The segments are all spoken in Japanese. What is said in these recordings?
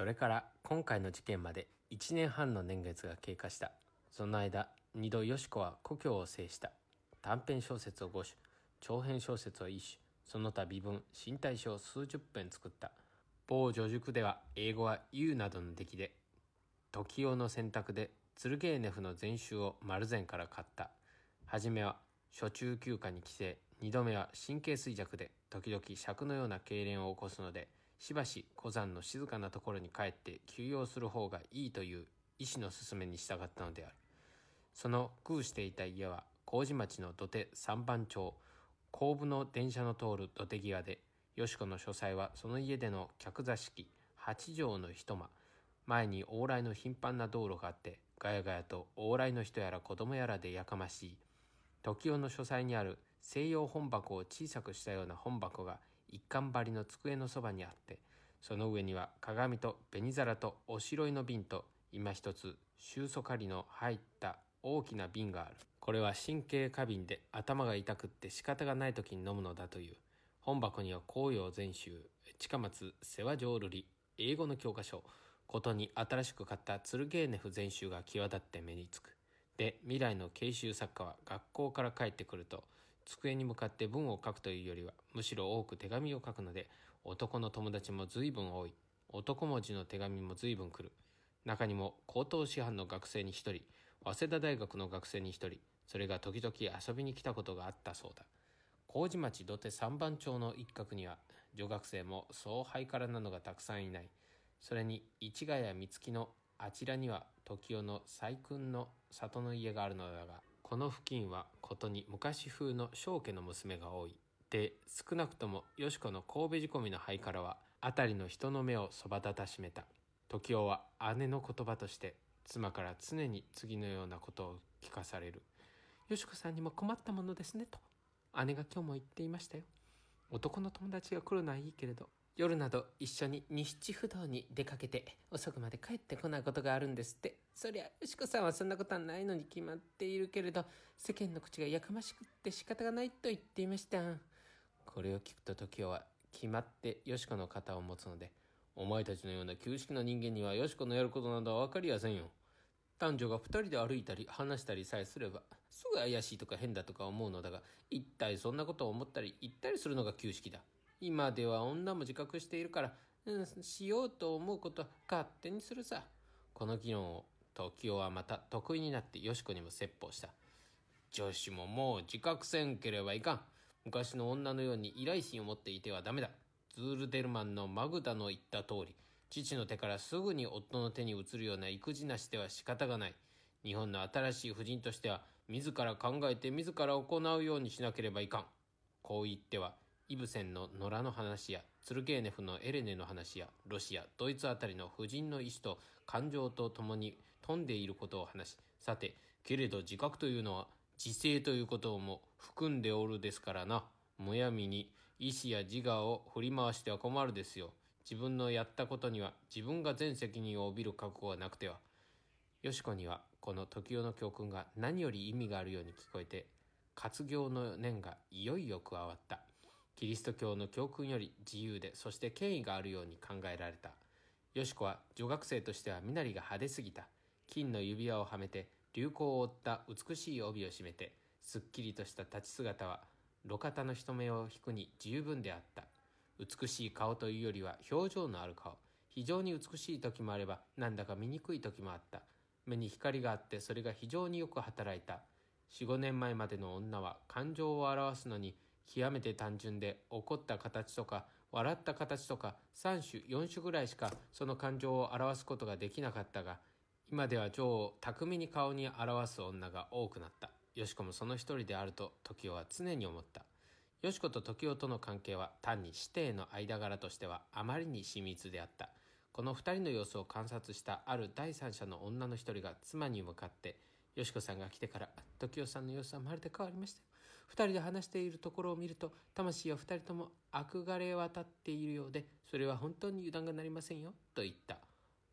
それから今回の事件まで1年半の年月が経過した。その間二度よし子は故郷を制した。短編小説を5種長編小説を1種。その他微文身体書を数十編作った。某女塾では英語は U などの出来で時代の選択でツルゲーネフの全集を丸善から買った。初めは初中休暇に帰省。二度目は神経衰弱で時々尺のような痙攣を起こすのでしばし古山の静かなところに帰って休養する方がいいという医師の勧めに従ったのである。その空していた家は麹町の土手三番町後部の電車の通る土手際でよし子の書斎はその家での客座敷八畳の一間前に往来の頻繁な道路があってガヤガヤと往来の人やら子供やらでやかましい。時代の書斎にある西洋本箱を小さくしたような本箱が一貫張りの机のそばにあってその上には鏡と紅皿とおしろいの瓶と今一つ収束狩りの入った大きな瓶がある。これは神経過敏で頭が痛くって仕方がない時に飲むのだという。本箱には紅葉全集近松世話浄瑠璃英語の教科書ことに新しく買ったツルゲーネフ全集が際立って目につく。で未来の慶州作家は学校から帰ってくると机に向かって文を書くというよりはむしろ多く手紙を書くので男の友達も随分多い。男文字の手紙も随分来る。中にも高等師範の学生に一人早稲田大学の学生に一人それが時々遊びに来たことがあったそうだ。麹町土手三番町の一角には女学生もそうハイカラなのがたくさんいない。それに市ヶ谷美月のあちらには時代の細君の里の家があるのだがこの付近はことに昔風の正家の娘が多い。で少なくともよし子の神戸仕込みの灰からは辺りの人の目をそば立たしめた。時代は姉の言葉として妻から常に次のようなことを聞かされる。よし子さんにも困ったものですねと。姉が今日も言っていましたよ。男の友達が来るのはいいけれど夜など一緒に西地不動に出かけて遅くまで帰ってこないことがあるんですって。そりゃ、よしこさんはそんなことはないのに決まっているけれど、世間の口がやかましくって仕方がないと言っていました。これを聞くと時代は決まってよしこの肩を持つので、お前たちのような旧式の人間にはよしこのやることなどは分かりやせんよ。男女が二人で歩いたり話したりさえすれば、すぐ怪しいとか変だとか思うのだが、一体そんなことを思ったり言ったりするのが旧式だ。今では女も自覚しているから、うん、しようと思うことは勝手にするさ。この議論を時代はまた得意になってよしこにも説法した。女子ももう自覚せんければいかん。昔の女のように依頼心を持っていてはダメだ。ズールデルマンのマグダの言った通り、父の手からすぐに夫の手に移るような育児なしでは仕方がない。日本の新しい婦人としては、自ら考えて自ら行うようにしなければいかん。こう言っては、イブセンの野良の話や、ツルゲーネフのエレネの話や、ロシア、ドイツあたりの婦人の意志と感情と共に富んでいることを話し、さて、けれど自覚というのは、自制ということも含んでおるですからな。むやみに意志や自我を振り回しては困るですよ。自分のやったことには自分が全責任を帯びる覚悟はなくては。よしこにはこの時代の教訓が何より意味があるように聞こえて、活業の念がいよいよ加わった。キリスト教の教訓より自由でそして権威があるように考えられた。よしこは女学生としては身なりが派手すぎた。金の指輪をはめて流行を追った美しい帯を締めてすっきりとした立ち姿は路肩の人目を引くに十分であった。美しい顔というよりは表情のある顔。非常に美しい時もあればなんだか醜い時もあった。目に光があってそれが非常によく働いた。4、5年前までの女は感情を表すのに極めて単純で怒った形とか笑った形とか3種4種ぐらいしかその感情を表すことができなかったが今では女王を巧みに顔に表す女が多くなった。よしこもその一人であると時代は常に思った。よしこと時代との関係は単に師弟の間柄としてはあまりに親密であった。この二人の様子を観察したある第三者の女の一人が妻に向かってよしこさんが来てから時代さんの様子はまるで変わりました二人で話しているところを見ると魂は二人とも憧れ渡っているようでそれは本当に油断がなりませんよと言った。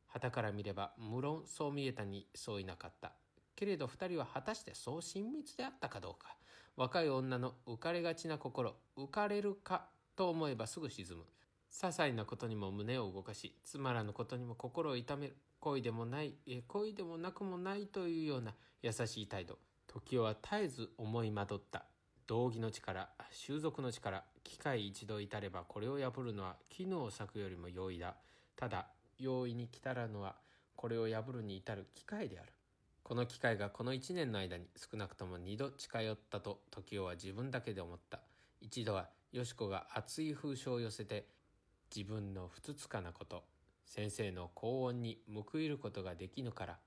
旗から見れば無論そう見えたにそういなかった。けれど二人は果たしてそう親密であったかどうか。若い女の浮かれがちな心浮かれるかと思えばすぐ沈む。些細なことにも胸を動かしつまらぬことにも心を痛める。恋でもない恋でもなくもないというような優しい態度。時代は絶えず思い惑った。道義の力習俗の力機械一度至ればこれを破るのは絹を裂くよりも容易だ。ただ容易に来たらぬはこれを破るに至る機会である。この機会がこの1年の間に少なくとも2度近寄ったと時代は自分だけで思った。一度はよし子が熱い風書を寄せて自分のふつつかなこと先生の高音に報いることができぬから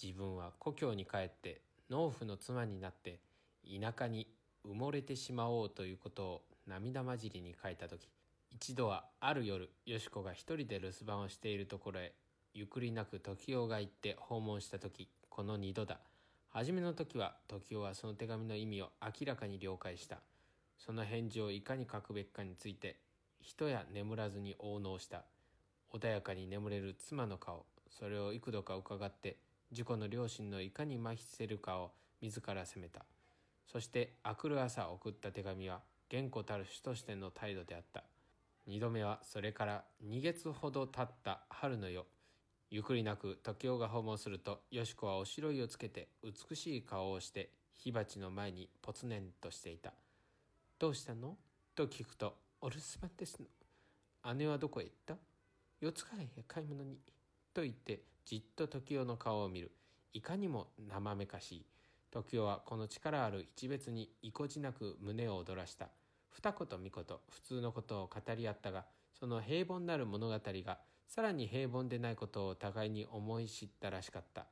自分は故郷に帰って農夫の妻になって田舎に埋もれてしまおうということを涙交じりに書いた時一度はある夜よし子が一人で留守番をしているところへゆっくりなく時代が行って訪問した時この二度だ。初めの時は時代はその手紙の意味を明らかに了解した。その返事をいかに書くべきかについて一夜眠らずに応納した。穏やかに眠れる妻の顔それを幾度か伺って事故の両親のいかに麻痺せるかを自ら責めた。そして明くる朝送った手紙は厳固たる主としての態度であった。二度目はそれから2月ほど経った春の夜ゆっくりなく時代が訪問するとよし子はおしろいをつけて美しい顔をして火鉢の前にぽつねんとしていた「どうしたの?」と聞くと「お留守番ですの。姉はどこへ行った？四つ貝へ買い物に」と言ってじっと時代の顔を見る。いかにも生めかしい。時代はこの力ある一別に意固地なく胸を躍らした。二言三言普通のことを語り合ったがその平凡なる物語がさらに平凡でないことを互いに思い知ったらしかった。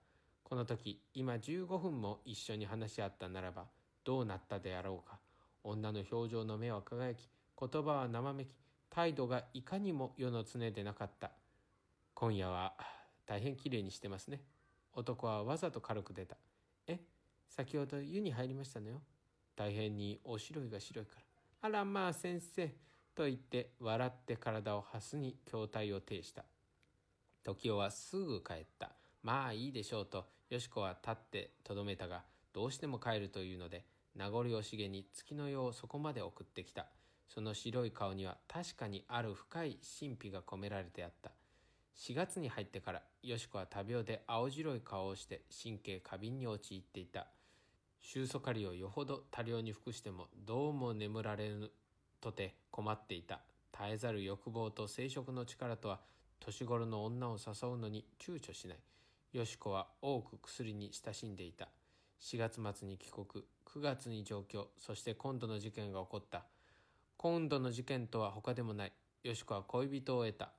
この時今15分も一緒に話し合ったならばどうなったであろうか。女の表情の目は輝き言葉は生めき態度がいかにも世の常でなかった。今夜は大変きれいにしてますね。男はわざと軽く出た。え？先ほど湯に入りましたのよ。大変にお白いが白いから。あらまあ先生と言って笑って体をはすに筐体を呈した。時代はすぐ帰った。まあいいでしょうとよし子は立ってとどめたがどうしても帰るというので名残惜しげに月の世をそこまで送ってきた。その白い顔には確かにある深い神秘が込められてあった。4月に入ってからよし子は多病で青白い顔をして神経過敏に陥っていた。収束狩りをよほど多量に服してもどうも眠られぬとて困っていた絶えざる欲望と生殖の力とは年頃の女を誘うのに躊躇しない。よし子は多く薬に親しんでいた。4月末に帰国。9月に上京そして今度の事件が起こった。今度の事件とは他でもない。よし子は恋人を得た。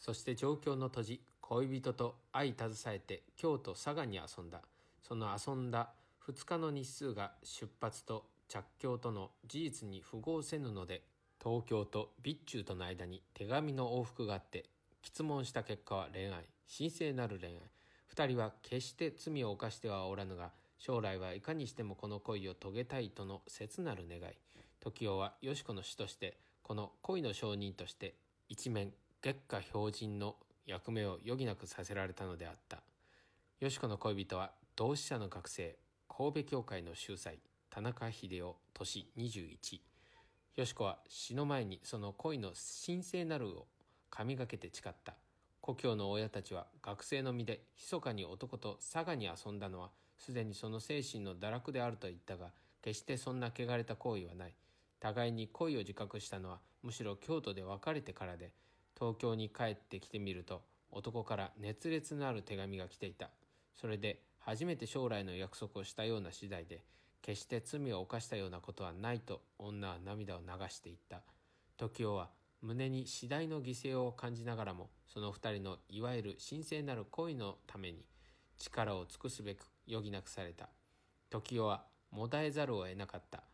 そして上京の土地恋人と相携えて京都佐賀に遊んだ。その遊んだ2日の日数が出発と着教との事実に符合せぬので東京と備中との間に手紙の往復があって質問した結果は恋愛神聖なる恋愛。2人は決して罪を犯してはおらぬが将来はいかにしてもこの恋を遂げたいとの切なる願い。時代はよし子の死としてこの恋の証人として一面月下標準の役目を余儀なくさせられたのであった。よし子の恋人は同志社の学生。神戸教会の秀才田中秀夫年21よし子は死の前にその恋の神聖なるを神がけて誓った。故郷の親たちは学生の身で密かに男と佐賀に遊んだのはすでにその精神の堕落であると言ったが決してそんな汚れた行為はない。互いに恋を自覚したのはむしろ京都で別れてからで東京に帰ってきてみると男から熱烈なる手紙が来ていた。それで初めて将来の約束をしたような次第で決して罪を犯したようなことはないと女は涙を流していった。時代は胸に次第の犠牲を感じながらもその二人のいわゆる神聖なる恋のために力を尽くすべく余儀なくされた。時代はもだえざるを得なかった。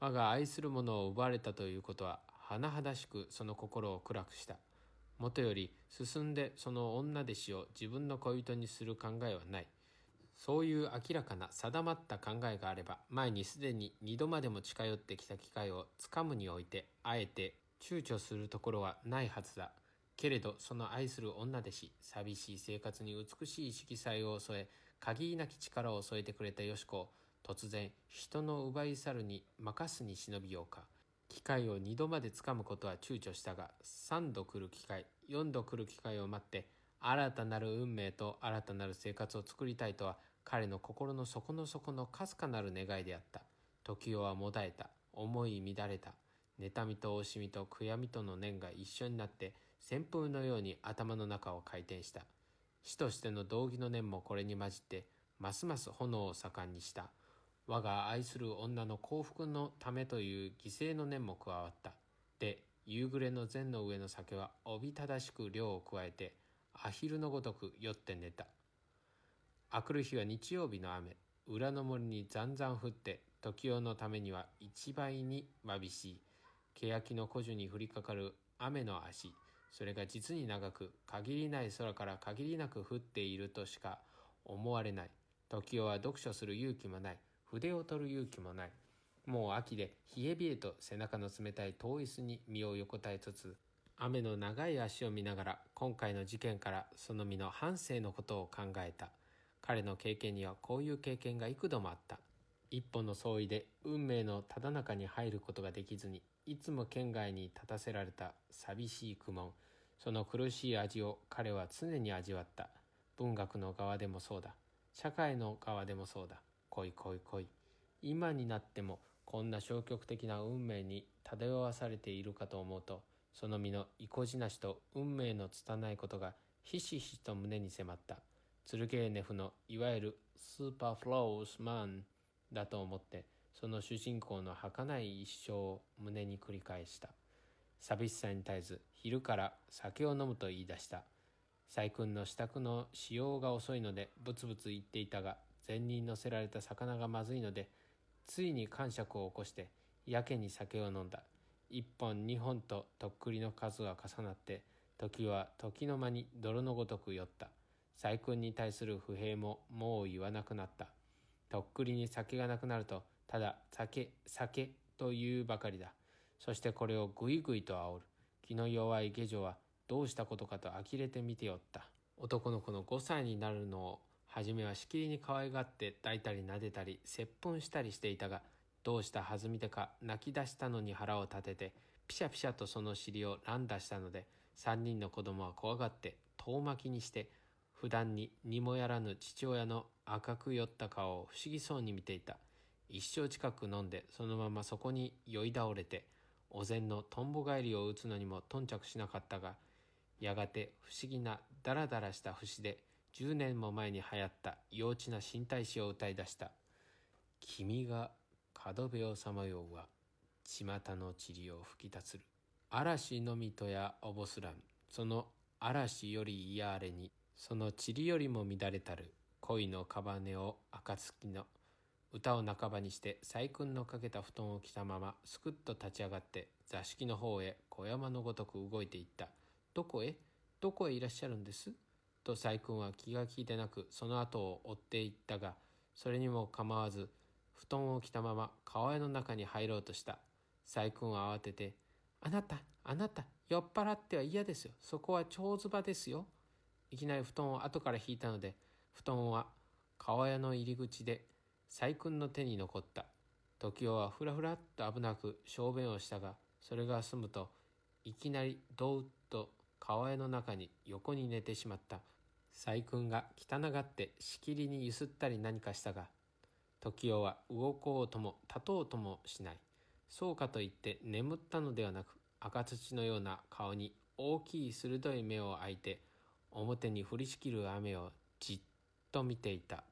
我が愛する者を奪われたということは甚だしくその心を暗くした。もとより進んでその女弟子を自分の恋人にする考えはない。そういう明らかな定まった考えがあれば前にすでに二度までも近寄ってきた機会をつかむにおいてあえて躊躇するところはないはずだ。けれどその愛する女弟子寂しい生活に美しい色彩を添え限りなき力を添えてくれたよし子を突然人の奪い去るに任すに忍びようか。機会を2度までつかむことは躊躇したが3度来る機会4度来る機会を待って新たなる運命と新たなる生活を作りたいとは彼の心の底の底のかすかなる願いであった。時代はもだえた。思い乱れた。妬みと惜しみと悔やみとの念が一緒になって旋風のように頭の中を回転した。死としての道義の念もこれに混じってますます炎を盛んにした。我が愛する女の幸福のためという犠牲の念も加わった。で夕暮れの膳の上の酒はおびただしく量を加えてアヒルのごとく酔って寝た。明くる日は日曜日の雨。裏の森にざんざん降って時代のためには一倍にわびしい。欅の古樹に降りかかる雨の足。それが実に長く限りない空から限りなく降っているとしか思われない。時代は読書する勇気もない。筆を取る勇気もない。もう秋で冷え冷えと背中の冷たい遠い椅子に身を横たえつつ雨の長い足を見ながら今回の事件からその身の半生のことを考えた。彼の経験にはこういう経験が幾度もあった。一本の相違で運命のただ中に入ることができずにいつも県外に立たせられた寂しい苦悶。その苦しい味を彼は常に味わった。文学の側でもそうだ。社会の側でもそうだ。来い来い来い。今になってもこんな消極的な運命に漂わされているかと思うとその身の意固地なしと運命の拙いことがひしひしと胸に迫った。ツルゲーネフのいわゆるスーパーフロースマンだと思ってその主人公の儚い一生を胸に繰り返した。寂しさに絶えず昼から酒を飲むと言い出した。細君の支度の使用が遅いのでブツブツ言っていたが膳に乗せられた魚がまずいのでついに感触を起こしてやけに酒を飲んだ。一本二本ととっくりの数が重なって時は時の間に泥のごとく酔った。細君に対する不平ももう言わなくなった。とっくりに酒がなくなるとただ酒酒というばかりだ。そしてこれをぐいぐいと煽る。気の弱い下女はどうしたことかと呆れて見ておった。男の子の5歳になるのを初めはしきりに可愛がって抱いたり撫でたり接吻したりしていたがどうした弾みでか泣き出したのに腹を立ててピシャピシャとその尻を乱打したので3人の子供は怖がって遠巻きにして普段ににもやらぬ父親の赤く酔った顔を不思議そうに見ていた。一生近く飲んでそのままそこに酔い倒れてお膳のとんぼ返りを打つのにも頓着しなかったがやがて不思議なダラダラした節で10年も前に流行った幼稚な身体詩を歌い出した「君が角辺をさまようは巷の塵を吹き立つる。嵐のみとやおぼすらん。その嵐より嫌あれにその塵よりも乱れたる恋の屍を暁の歌を半ばにして細君のかけた布団を着たまますくっと立ち上がって座敷の方へ小山のごとく動いていった「どこへ？どこへいらっしゃるんです?」と細君は気が利いてなくその後を追っていったがそれにも構わず布団を着たまま川の中に入ろうとした。細君は慌てて「あなたあなた酔っ払っては嫌ですよ。そこは蝶ズバですよ」いきなり布団を後から引いたので布団は川屋の入り口で細君の手に残った時代はふらふらっと危なく小便をしたがそれが済むといきなりドウッと川屋の中に横に寝てしまった。細君が汚がってしきりにゆすったり何かしたが時代は動こうとも立とうともしない。そうかといって眠ったのではなく赤土のような顔に大きい鋭い目を開いて表に降りしきる雨をじっと見ていた。